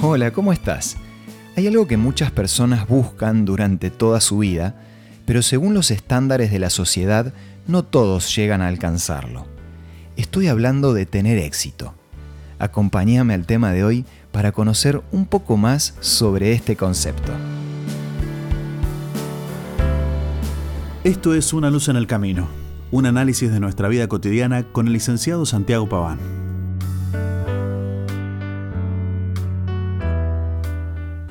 Hola, ¿cómo estás? Hay algo que muchas personas buscan durante toda su vida, pero según los estándares de la sociedad, no todos llegan a alcanzarlo. Estoy hablando de tener éxito. Acompáñame al tema de hoy para conocer un poco más sobre este concepto. Esto es Una luz en el camino, un análisis de nuestra vida cotidiana con el licenciado Santiago Paván.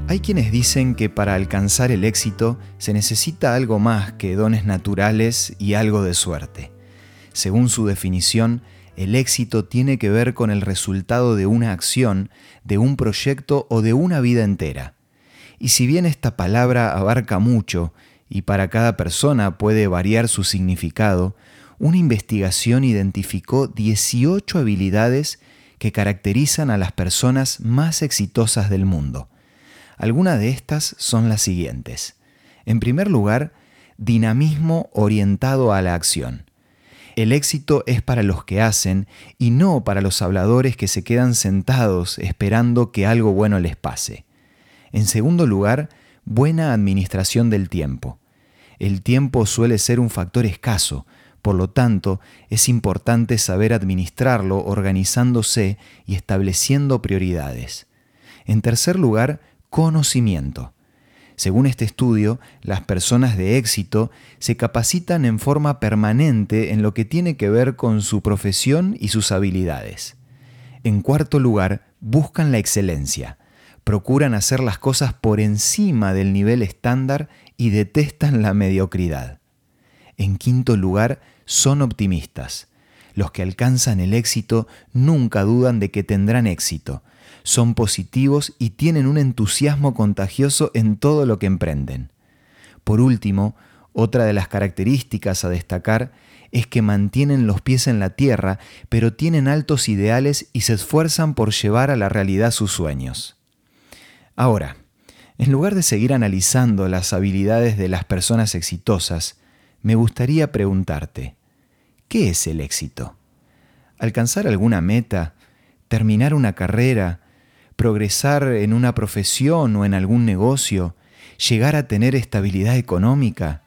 Hay quienes dicen que para alcanzar el éxito se necesita algo más que dones naturales y algo de suerte. Según su definición, el éxito tiene que ver con el resultado de una acción, de un proyecto o de una vida entera. Y si bien esta palabra abarca mucho y para cada persona puede variar su significado, una investigación identificó 18 habilidades que caracterizan a las personas más exitosas del mundo. Algunas de estas son las siguientes. En primer lugar, dinamismo orientado a la acción. El éxito es para los que hacen y no para los habladores que se quedan sentados esperando que algo bueno les pase. En segundo lugar, buena administración del tiempo. El tiempo suele ser un factor escaso, por lo tanto, es importante saber administrarlo organizándose y estableciendo prioridades. En tercer lugar, conocimiento. Según este estudio, las personas de éxito se capacitan en forma permanente en lo que tiene que ver con su profesión y sus habilidades. En cuarto lugar, buscan la excelencia. Procuran hacer las cosas por encima del nivel estándar y detestan la mediocridad. En quinto lugar, son optimistas. Los que alcanzan el éxito nunca dudan de que tendrán éxito son positivos y tienen un entusiasmo contagioso en todo lo que emprenden. Por último, otra de las características a destacar es que mantienen los pies en la tierra, pero tienen altos ideales y se esfuerzan por llevar a la realidad sus sueños. Ahora, en lugar de seguir analizando las habilidades de las personas exitosas, me gustaría preguntarte, ¿qué es el éxito? ¿Alcanzar alguna meta? ¿Terminar una carrera? Progresar en una profesión o en algún negocio, llegar a tener estabilidad económica.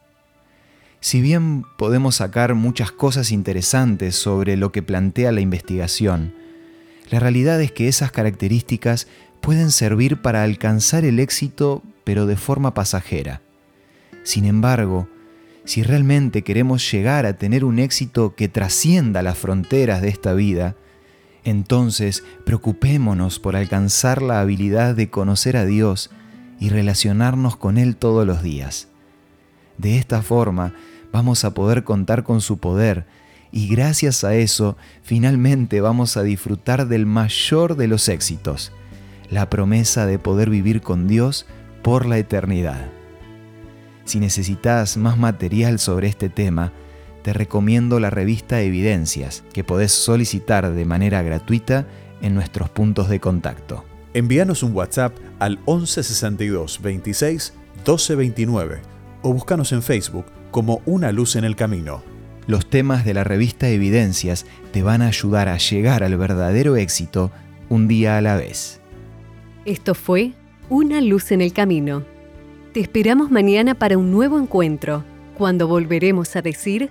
Si bien podemos sacar muchas cosas interesantes sobre lo que plantea la investigación, la realidad es que esas características pueden servir para alcanzar el éxito pero de forma pasajera. Sin embargo, si realmente queremos llegar a tener un éxito que trascienda las fronteras de esta vida, entonces, preocupémonos por alcanzar la habilidad de conocer a Dios y relacionarnos con Él todos los días. De esta forma, vamos a poder contar con su poder y gracias a eso, finalmente vamos a disfrutar del mayor de los éxitos, la promesa de poder vivir con Dios por la eternidad. Si necesitas más material sobre este tema, te recomiendo la revista Evidencias, que podés solicitar de manera gratuita en nuestros puntos de contacto. Envíanos un WhatsApp al 1162 26 1229 o búscanos en Facebook como Una Luz en el Camino. Los temas de la revista Evidencias te van a ayudar a llegar al verdadero éxito un día a la vez. Esto fue Una Luz en el Camino. Te esperamos mañana para un nuevo encuentro, cuando volveremos a decir